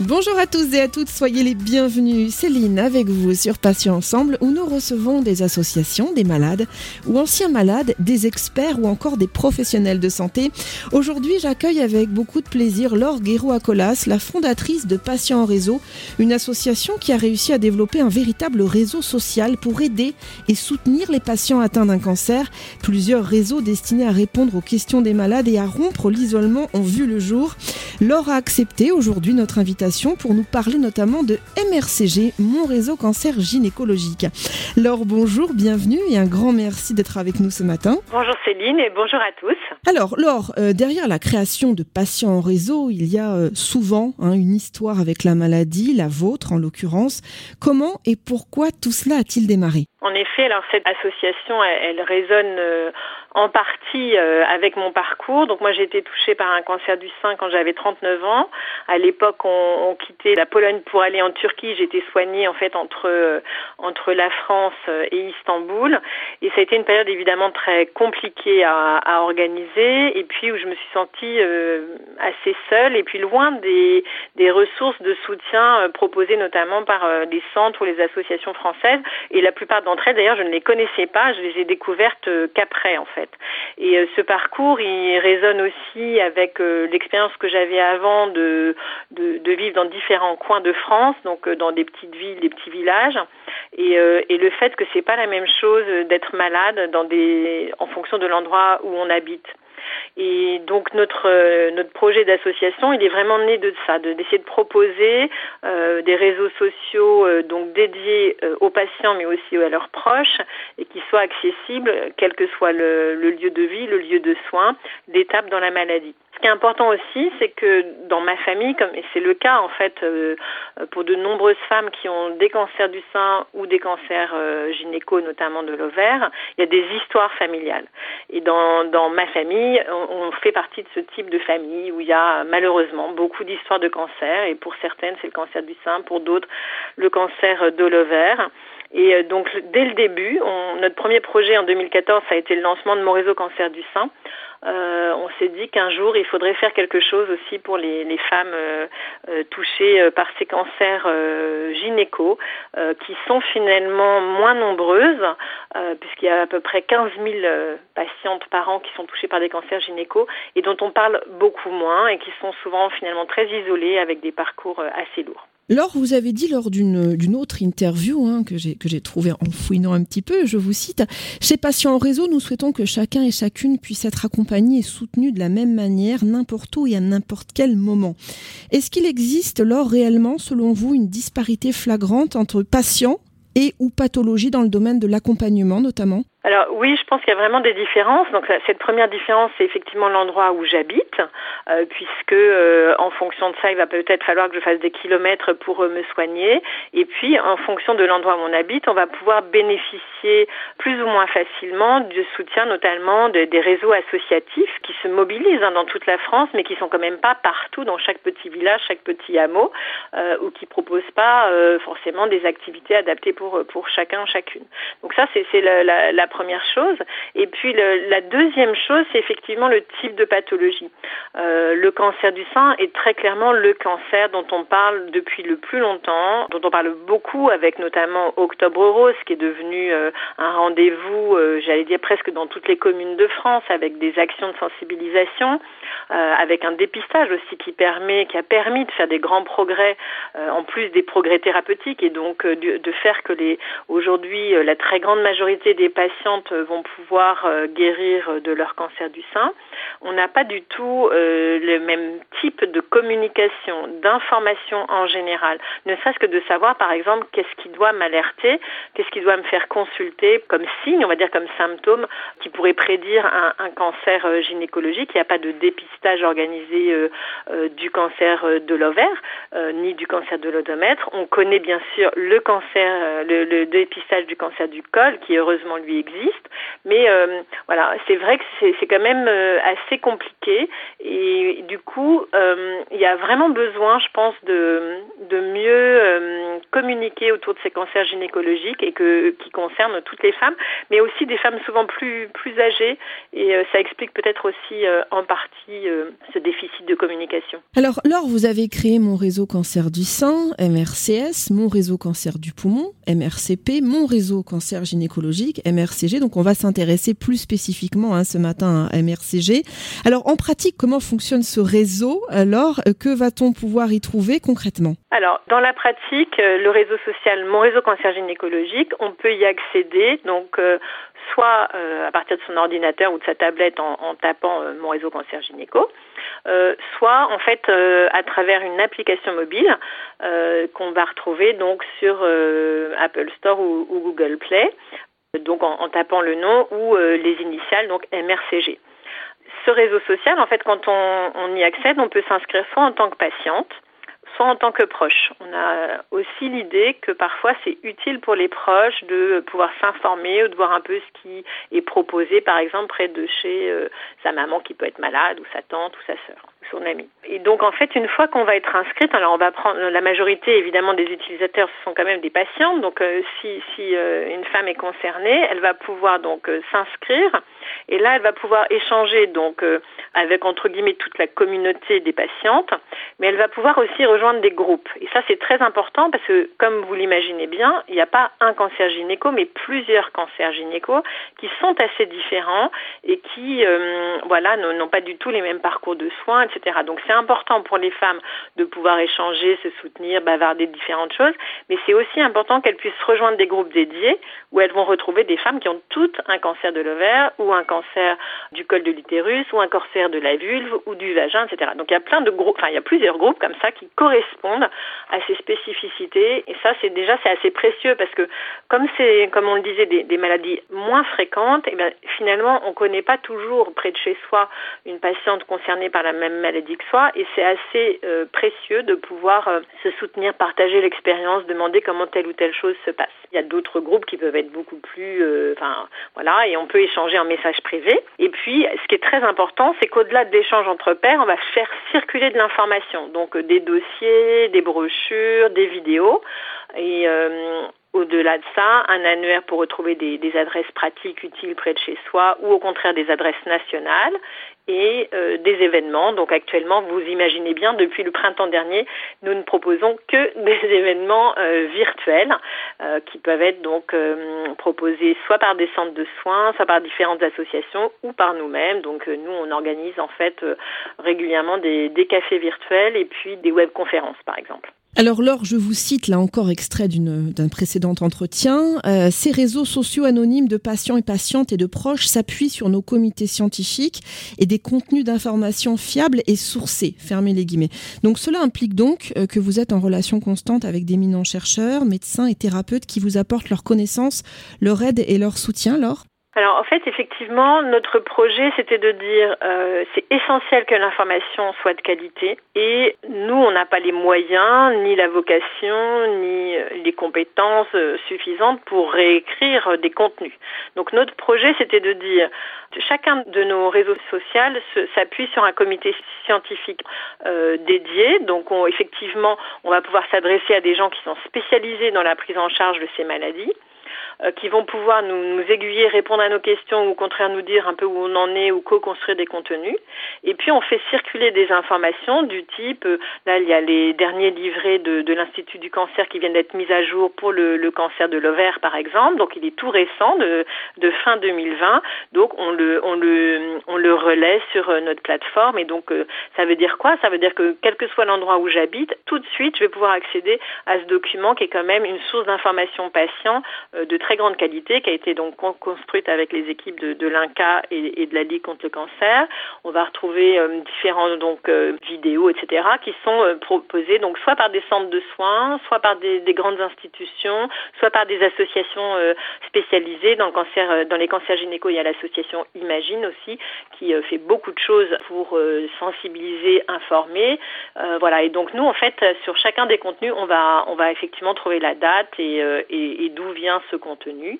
Bonjour à tous et à toutes, soyez les bienvenus. Céline avec vous sur Patients Ensemble où nous recevons des associations, des malades ou anciens malades, des experts ou encore des professionnels de santé. Aujourd'hui, j'accueille avec beaucoup de plaisir Laure Guéraud-Acolas, la fondatrice de Patients en Réseau, une association qui a réussi à développer un véritable réseau social pour aider et soutenir les patients atteints d'un cancer. Plusieurs réseaux destinés à répondre aux questions des malades et à rompre l'isolement ont vu le jour. Laure a accepté aujourd'hui notre invitation pour nous parler notamment de MRCG, mon réseau cancer gynécologique. Laure, bonjour, bienvenue et un grand merci d'être avec nous ce matin. Bonjour Céline et bonjour à tous. Alors Laure, euh, derrière la création de patients en réseau, il y a euh, souvent hein, une histoire avec la maladie, la vôtre en l'occurrence. Comment et pourquoi tout cela a-t-il démarré? En effet, alors cette association, elle, résonne euh, en partie euh, avec mon parcours. Donc moi j'ai été touchée par un cancer du sein quand j'avais 39 ans. À l'époque on, quittait la Pologne pour aller en Turquie. J'étais soignée en fait entre euh, entre la France et Istanbul. Et ça a été une période évidemment très compliquée à, à organiser et puis où je me suis sentie assez seule et puis loin des, des ressources de soutien proposées notamment par les centres ou les associations françaises. Et la plupart d'entre elles d'ailleurs je ne les connaissais pas. Je les ai découvertes qu'après en fait. Et euh, ce parcours, il résonne aussi avec euh, l'expérience que j'avais avant de, de, vivre dans différents coins de France, donc euh, dans des petites villes, des petits villages, et, et le fait que c'est pas la même chose d'être malade dans des, en fonction de l'endroit où on habite. Et donc notre euh, notre projet d'association, il est vraiment né de ça, de d'essayer de proposer euh, des réseaux sociaux euh, donc dédiés aux patients, mais aussi à leurs proches, et qui soient accessibles, quel que soit le, le lieu de vie, le lieu de soins, d'étape dans la maladie. Ce qui est important aussi, c'est que dans ma famille, comme et c'est le cas en fait euh, pour de nombreuses femmes qui ont des cancers du sein ou des cancers euh, gynéco, notamment de l'ovaire, il y a des histoires familiales. Et dans, ma famille, on, fait partie de ce type de famille où il y a malheureusement beaucoup d'histoires de cancer. Et pour certaines, c'est le cancer du sein, pour d'autres, le cancer de l'ovaire. Et euh, donc dès le début, notre premier projet en 2014, ça a été le lancement de mon réseau cancer du sein euh, on s'est dit qu'un jour il faudrait faire quelque chose aussi pour les, femmes euh, euh touchées par ces cancers euh, gynéco, qui sont finalement moins nombreuses, puisqu'il y a à peu près 15 000 patientes par an qui sont touchées par des cancers gynéco et dont on parle beaucoup moins et qui sont souvent finalement très isolées avec des parcours assez lourds. Laure, vous avez dit lors d'une autre interview hein, que j'ai trouvée en fouinant un petit peu, je vous cite, Chez Patients en Réseau, nous souhaitons que chacun et chacune puisse être accompagné et soutenu de la même manière, n'importe où et à n'importe quel moment. Est-ce qu'il existe, Laure, réellement, selon vous, une disparité flagrante entre patients et ou pathologies dans le domaine de l'accompagnement notamment? Alors oui, je pense qu'il y a vraiment des différences. Donc cette première différence, c'est effectivement l'endroit où j'habite, euh, puisque euh, en fonction de ça, il va peut-être falloir que je fasse des kilomètres pour euh, me soigner. Et puis en fonction de l'endroit où on habite, on va pouvoir bénéficier plus ou moins facilement du soutien, notamment de, des réseaux associatifs qui se mobilisent hein, dans toute la France, mais qui sont quand même pas partout dans chaque petit village, chaque petit hameau, ou qui proposent pas forcément des activités adaptées pour pour chacun chacune. Donc ça, c'est la, la première chose. Et puis le, la deuxième chose, c'est effectivement le type de pathologie. Euh, le cancer du sein est très clairement le cancer dont on parle depuis le plus longtemps, dont on parle beaucoup avec notamment Octobre Rose, qui est devenu euh, un rendez-vous, euh, j'allais dire presque dans toutes les communes de France, avec des actions de sensibilisation, avec un dépistage aussi qui permet, qui a permis de faire des grands progrès, en plus des progrès thérapeutiques, et donc de, de faire que les aujourd'hui la très grande majorité des patients patientes vont pouvoir euh, guérir de leur cancer du sein. On n'a pas du tout euh, le même type de communication, d'information en général. Ne serait-ce que de savoir, par exemple, qu'est-ce qui doit m'alerter, qu'est-ce qui doit me faire consulter comme signe, on va dire comme symptôme, qui pourrait prédire un, cancer euh, gynécologique. Il n'y a pas de dépistage organisé euh, du cancer de l'ovaire, ni du cancer de l'odomètre. On connaît bien sûr le cancer, le, le dépistage du cancer du col, qui heureusement lui existe, mais voilà, c'est vrai que c'est quand même assez compliqué et du coup, euh, il y a vraiment besoin, je pense, de, de mieux communiquer autour de ces cancers gynécologiques et que qui concernent toutes les femmes, mais aussi des femmes souvent plus plus âgées et ça explique peut-être aussi en partie ce déficit de communication. Alors, Laure, vous avez créé mon réseau cancer du sein, MRCS, mon réseau cancer du poumon, MRCP, mon réseau cancer gynécologique, MRCG. Donc, on va s'intéresser plus spécifiquement hein, ce matin à MRCG. Alors, en pratique, comment fonctionne ce réseau? Alors, que va-t-on pouvoir y trouver concrètement? Alors, dans la pratique, euh, le réseau social, mon réseau cancer gynécologique, on peut y accéder. Donc, euh, soit euh, à partir de son ordinateur ou de sa tablette en, tapant mon réseau cancer gynéco, soit en fait à travers une application mobile qu'on va retrouver donc sur Apple Store ou, Google Play donc en, tapant le nom ou euh, les initiales, donc MRCG. Ce réseau social, en fait, quand on, y accède, on peut s'inscrire soit en tant que patiente, soit en tant que proche. On a aussi l'idée que parfois c'est utile pour les proches de pouvoir s'informer ou de voir un peu ce qui est proposé, par exemple, près de chez euh, sa maman qui peut être malade ou sa tante ou sa sœur son. Et donc en fait, une fois qu'on va être inscrite, alors on va prendre la majorité évidemment des utilisateurs, ce sont quand même des patientes. Donc euh, si, si euh, une femme est concernée, elle va pouvoir donc euh, s'inscrire et là elle va pouvoir échanger donc avec entre guillemets toute la communauté des patientes, mais elle va pouvoir aussi rejoindre des groupes. Et ça c'est très important parce que comme vous l'imaginez bien, il n'y a pas un cancer gynéco, mais plusieurs cancers gynéco qui sont assez différents et qui voilà n'ont pas du tout les mêmes parcours de soins, etc. Donc c'est important pour les femmes de pouvoir échanger, se soutenir, bavarder de différentes choses, mais c'est aussi important qu'elles puissent rejoindre des groupes dédiés où elles vont retrouver des femmes qui ont toutes un cancer de l'ovaire ou un cancer du col de l'utérus ou un cancer de la vulve ou du vagin, etc. Donc il y a plein de groupes, enfin il y a plusieurs groupes comme ça qui correspondent à ces spécificités. Et ça c'est déjà c'est assez précieux parce que comme c'est comme on le disait des, des maladies moins fréquentes, et eh bien finalement on connaît pas toujours près de chez soi une patiente concernée par la même maladie que soi et c'est assez euh, précieux de pouvoir euh, se soutenir, partager l'expérience, demander comment telle ou telle chose se passe. Il y a d'autres groupes qui peuvent être beaucoup plus, euh, enfin voilà, et on peut échanger en message privé. Et puis, ce qui est très important, c'est qu'au-delà de l'échange entre pairs, on va faire circuler de l'information, donc des dossiers, des brochures, des vidéos. Et au-delà de ça, un annuaire pour retrouver des, adresses pratiques utiles près de chez soi ou au contraire des adresses nationales et euh, des événements. Donc actuellement, vous imaginez bien, depuis le printemps dernier, nous ne proposons que des événements euh, virtuels euh, qui peuvent être donc proposés soit par des centres de soins, soit par différentes associations ou par nous-mêmes. Donc nous, on organise en fait régulièrement des, des cafés virtuels et puis des webconférences par exemple. Alors Laure, je vous cite là encore extrait d'un précédent entretien. Euh, ces réseaux sociaux anonymes de patients et patientes et de proches s'appuient sur nos comités scientifiques et des contenus d'information fiables et sourcés. Fermez les guillemets. Donc cela implique donc euh, que vous êtes en relation constante avec d'éminents chercheurs, médecins et thérapeutes qui vous apportent leur connaissance, leur aide et leur soutien, Laure? Alors en fait, effectivement, notre projet, c'était de dire euh, c'est essentiel que l'information soit de qualité et nous, on n'a pas les moyens, ni la vocation, ni euh, les compétences euh, suffisantes pour réécrire des contenus. Donc notre projet, c'était de dire chacun de nos réseaux sociaux s'appuie sur un comité scientifique euh, dédié. Donc on, effectivement, on va pouvoir s'adresser à des gens qui sont spécialisés dans la prise en charge de ces maladies. Euh, qui vont pouvoir nous, aiguiller, répondre à nos questions ou au contraire nous dire un peu où on en est ou co-construire des contenus. Et puis on fait circuler des informations du type, euh, là il y a les derniers livrets de, l'Institut du cancer qui viennent d'être mis à jour pour le, cancer de l'ovaire par exemple, donc il est tout récent de, fin 2020, donc on le, on, le, on le relaie sur euh, notre plateforme. Et donc ça veut dire quoi? Ça veut dire que quel que soit l'endroit où j'habite, tout de suite je vais pouvoir accéder à ce document qui est quand même une source d'information patient de très grande qualité qui a été donc construite avec les équipes de, l'INCA et, de la Ligue contre le cancer. On va retrouver euh, différentes donc euh, vidéos, etc., qui sont euh, proposées donc soit par des centres de soins, soit par des, des grandes institutions, soit par des associations spécialisées dans le cancer, dans les cancers gynéco. Il y a l'association Imagine aussi qui fait beaucoup de choses pour sensibiliser, informer. voilà. Et donc nous, en fait, sur chacun des contenus, on va on va effectivement trouver la date et, et d'où vient ce contenu contenu.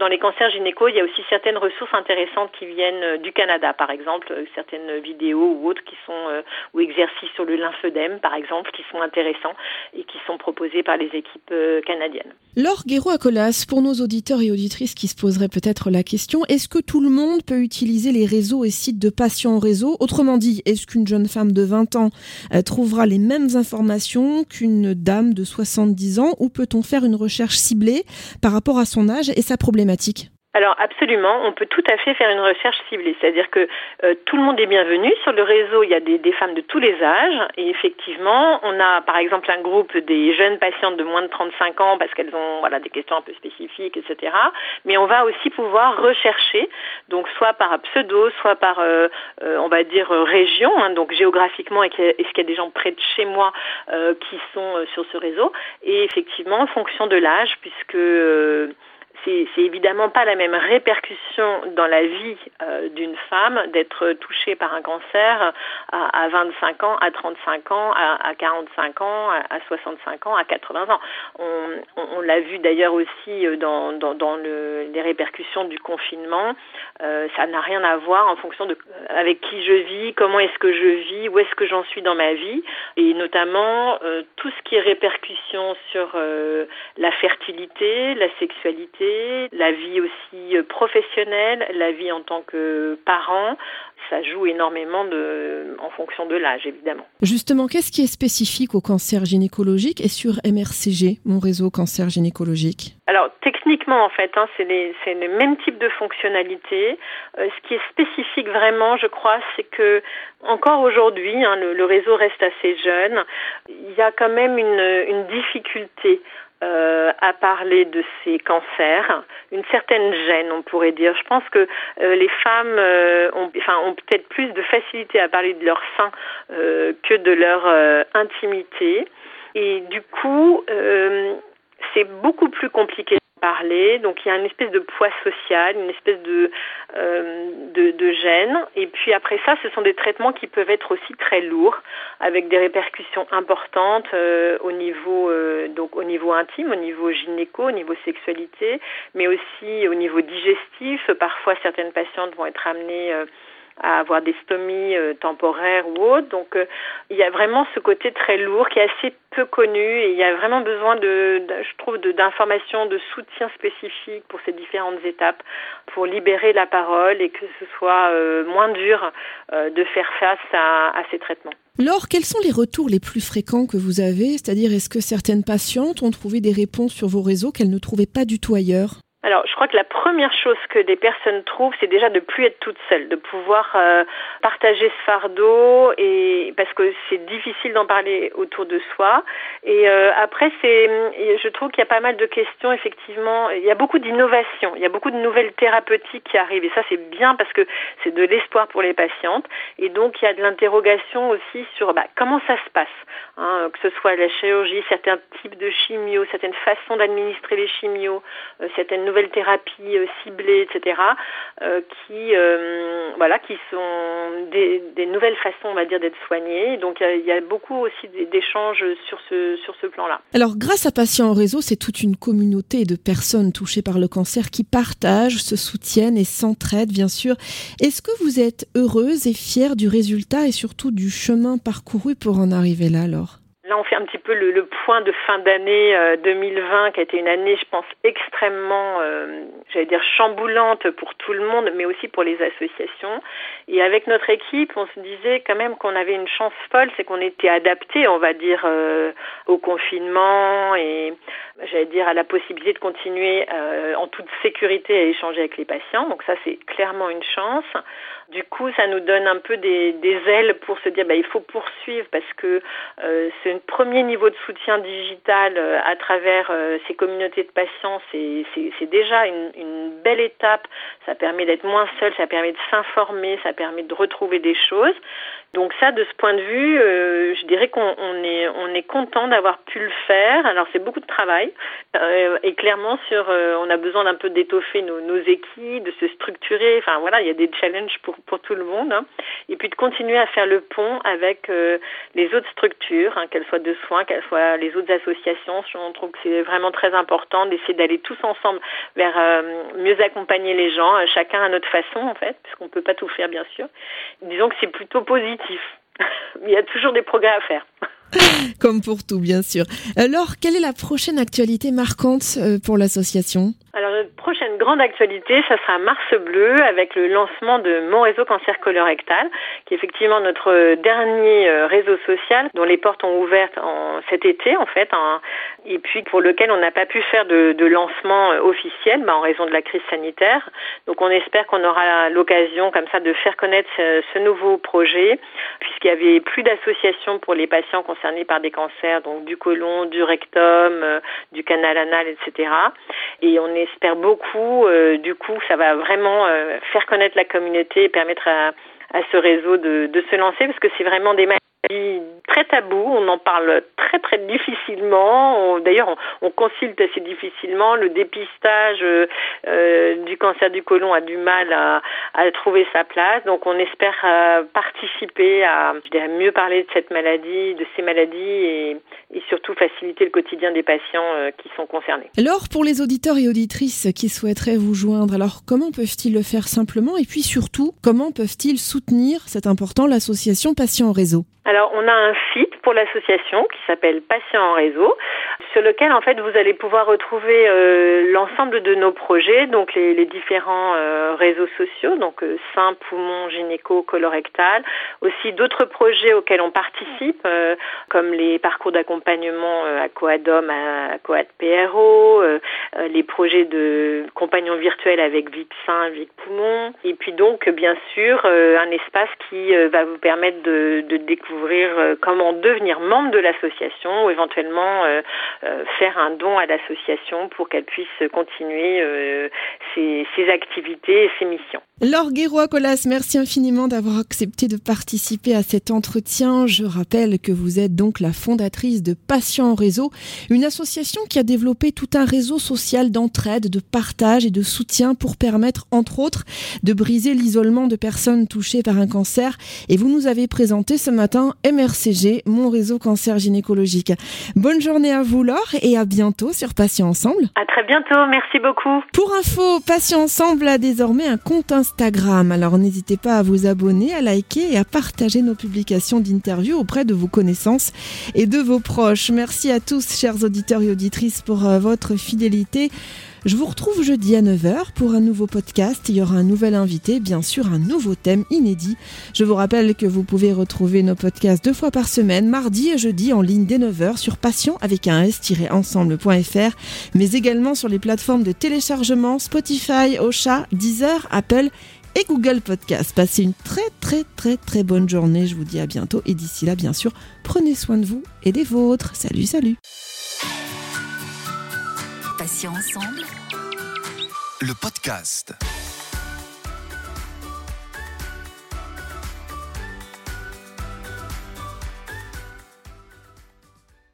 Dans les cancers gynéco, il y a aussi certaines ressources intéressantes qui viennent euh, du Canada, par exemple, euh, certaines vidéos ou autres qui sont euh, ou exercices sur le lymphœdème, par exemple, qui sont intéressants et qui sont proposés par les équipes canadiennes. Laure Guéraud-Acolas, pour nos auditeurs et auditrices qui se poseraient peut-être la question, est-ce que tout le monde peut utiliser les réseaux et sites de patients en réseau? Autrement dit, est-ce qu'une jeune femme de 20 ans trouvera les mêmes informations qu'une dame de 70 ans ou peut-on faire une recherche ciblée par rapport à son âge et sa problématique? Alors absolument, on peut tout à fait faire une recherche ciblée, c'est-à-dire que euh, tout le monde est bienvenu. Sur le réseau, il y a des, femmes de tous les âges et effectivement, on a par exemple un groupe des jeunes patientes de moins de 35 ans parce qu'elles ont voilà des questions un peu spécifiques, etc. Mais on va aussi pouvoir rechercher, donc soit par pseudo, soit par euh, euh, on va dire région, hein, donc géographiquement, est-ce qu'il y a des gens près de chez moi qui sont sur ce réseau Et effectivement, en fonction de l'âge, puisque c'est évidemment pas la même répercussion dans la vie euh, d'une femme d'être touchée par un cancer à, à, 25 ans, à 35 ans, à, à 45 ans, à, 65 ans, à 80 ans. On, on, l'a vu d'ailleurs aussi euh, dans, dans, le, les répercussions du confinement. Euh, ça n'a rien à voir en fonction de avec qui je vis, comment est-ce que je vis, où est-ce que j'en suis dans ma vie, et notamment tout ce qui est répercussion sur la fertilité, la sexualité la vie aussi euh, professionnelle, la vie en tant que parent, ça joue énormément de, en fonction de l'âge, évidemment. Justement, qu'est-ce qui est spécifique au cancer gynécologique et sur MRCG, mon réseau cancer gynécologique? Alors, techniquement, en fait, hein, c'est le même type de fonctionnalité. Euh, ce qui est spécifique vraiment, je crois, c'est que encore aujourd'hui, hein, le, le, réseau reste assez jeune. Il y a quand même une, une difficulté euh, à parler de ces cancers, une certaine gêne, on pourrait dire. Je pense que euh, les femmes euh, ont, enfin, ont peut-être plus de facilité à parler de leur sein euh, que de leur euh, intimité. Et du coup, c'est beaucoup plus compliqué parler. Donc il y a une espèce de poids social, une espèce de, euh, de, de, gêne. Et puis après ça, ce sont des traitements qui peuvent être aussi très lourds, avec des répercussions importantes euh, au niveau euh, donc au niveau intime, au niveau gynéco, au niveau sexualité, mais aussi au niveau digestif. Parfois, certaines patientes vont être amenées à avoir des stomies euh, temporaires ou autres. Donc euh, il y a vraiment ce côté très lourd qui est assez peu connu et il y a vraiment besoin de, je trouve, d'informations, de, soutien spécifique pour ces différentes étapes, pour libérer la parole et que ce soit euh, moins dur de faire face à ces traitements. Laure, quels sont les retours les plus fréquents que vous avez? C'est-à-dire, est-ce que certaines patientes ont trouvé des réponses sur vos réseaux qu'elles ne trouvaient pas du tout ailleurs? Alors, je crois que la première chose que des personnes trouvent, c'est déjà de plus être toute seule, de pouvoir euh, partager ce fardeau, et parce que c'est difficile d'en parler autour de soi. Et euh, après, c'est, je trouve qu'il y a pas mal de questions. Effectivement, il y a beaucoup d'innovations, il y a beaucoup de nouvelles thérapeutiques qui arrivent, et ça c'est bien parce que c'est de l'espoir pour les patientes. Et donc, il y a de l'interrogation aussi sur bah, comment ça se passe, hein, que ce soit la chirurgie, certains types de chimio, certaines façons d'administrer les chimios, euh, certaines nouvelles thérapies euh, ciblées, etc., euh, qui, euh, voilà, qui sont des, nouvelles façons, on va dire, d'être soignées. Donc il y, a beaucoup aussi d'échanges sur ce, sur ce plan-là. Alors, grâce à Patients en Réseau, c'est toute une communauté de personnes touchées par le cancer qui partagent, se soutiennent et s'entraident, bien sûr. Est-ce que vous êtes heureuse et fière du résultat et surtout du chemin parcouru pour en arriver là, alors? Là, on fait un petit peu le, point de fin d'année euh, 2020, qui a été une année, je pense, extrêmement, euh, j'allais dire, chamboulante pour tout le monde, mais aussi pour les associations. Et avec notre équipe, on se disait quand même qu'on avait une chance folle, c'est qu'on était adapté, on va dire, euh, au confinement et, j'allais dire, à la possibilité de continuer euh, en toute sécurité à échanger avec les patients. Donc ça, c'est clairement une chance. Du coup, ça nous donne un peu des, des ailes pour se dire, bah, il faut poursuivre parce que euh, c'est un premier niveau de soutien digital euh, à travers euh, ces communautés de patients. C'est déjà une, une, belle étape. Ça permet d'être moins seul, ça permet de s'informer, ça permet de retrouver des choses. Donc ça, de ce point de vue, euh, je dirais qu'on on est, on est content d'avoir pu le faire. Alors c'est beaucoup de travail euh, et clairement sur, euh, on a besoin d'un peu d'étoffer nos, équipes, de se structurer. Enfin voilà, il y a des challenges pour tout le monde. Hein. Et puis de continuer à faire le pont avec les autres structures, hein, qu'elles soient de soins, qu'elles soient les autres associations. On trouve que c'est vraiment très important d'essayer d'aller tous ensemble vers mieux accompagner les gens, chacun à notre façon en fait, puisqu'on ne peut pas tout faire bien sûr. Disons que c'est plutôt positif. Il y a toujours des progrès à faire. Comme pour tout, bien sûr. Alors, quelle est la prochaine actualité marquante pour l'association? Alors notre prochaine grande actualité, ça sera Mars Bleu avec le lancement de mon réseau cancer colorectal, qui est effectivement notre dernier euh, réseau social dont les portes ont ouvert en, cet été en fait, et puis pour lequel on n'a pas pu faire de, lancement euh, officiel bah, en raison de la crise sanitaire. Donc on espère qu'on aura l'occasion comme ça de faire connaître ce nouveau projet, puisqu'il y avait plus d'associations pour les patients concernés par des cancers, donc du côlon, du rectum, euh, du canal anal, etc. Et on espère beaucoup. Euh, du coup, ça va vraiment euh, faire connaître la communauté et permettre à, à ce réseau de, de se lancer parce que c'est vraiment des très tabou, on en parle très très difficilement. D'ailleurs, on, consulte assez difficilement. Le dépistage euh, euh, du cancer du côlon a du mal à, trouver sa place. Donc, on espère euh, participer à, mieux parler de cette maladie, de ces maladies et surtout faciliter le quotidien des patients qui sont concernés. Alors, pour les auditeurs et auditrices qui souhaiteraient vous joindre, alors comment peuvent-ils le faire simplement et puis surtout, comment peuvent-ils soutenir, c'est important, l'association Patients en Réseau? Alors, on a un site pour l'association qui s'appelle Patients en réseau, sur lequel en fait vous allez pouvoir retrouver euh, l'ensemble de nos projets, donc les, les différents euh, réseaux sociaux, donc euh, sein, poumon, gynéco, colorectal, aussi d'autres projets auxquels on participe, euh, comme les parcours d'accompagnement à Coadom, à, Coad PRO, les projets de compagnons virtuels avec VIP sein, VIP poumon, et puis donc bien sûr un espace qui va vous permettre de, découvrir comment devenir membre de l'association ou éventuellement euh, euh, faire un don à l'association pour qu'elle puisse continuer euh, ses, ses, activités et ses missions. Laure Guérois-Colas, merci infiniment d'avoir accepté de participer à cet entretien. Je rappelle que vous êtes donc la fondatrice de Patients en Réseau, une association qui a développé tout un réseau social d'entraide, de partage et de soutien pour permettre, entre autres, de briser l'isolement de personnes touchées par un cancer. Et vous nous avez présenté ce matin MRCG, mon réseau cancer gynécologique. Bonne journée à vous, Laure, et à bientôt sur Patients Ensemble. À très bientôt, merci beaucoup. Pour info, Patients Ensemble a désormais un compte Instagram, alors n'hésitez pas à vous abonner, à liker et à partager nos publications d'interviews auprès de vos connaissances et de vos proches. Merci à tous, chers auditeurs et auditrices, pour euh, votre fidélité. Je vous retrouve jeudi à 9h pour un nouveau podcast. Il y aura un nouvel invité, bien sûr un nouveau thème inédit. Je vous rappelle que vous pouvez retrouver nos podcasts deux fois par semaine, mardi et jeudi en ligne dès 9h sur passion avec un s-ensemble.fr, mais également sur les plateformes de téléchargement Spotify, Ocha, Deezer, Apple et Google Podcast. Passez une très très très très bonne journée. Je vous dis à bientôt et d'ici là, bien sûr, prenez soin de vous et des vôtres. Salut, salut. Patients ensemble. Le podcast.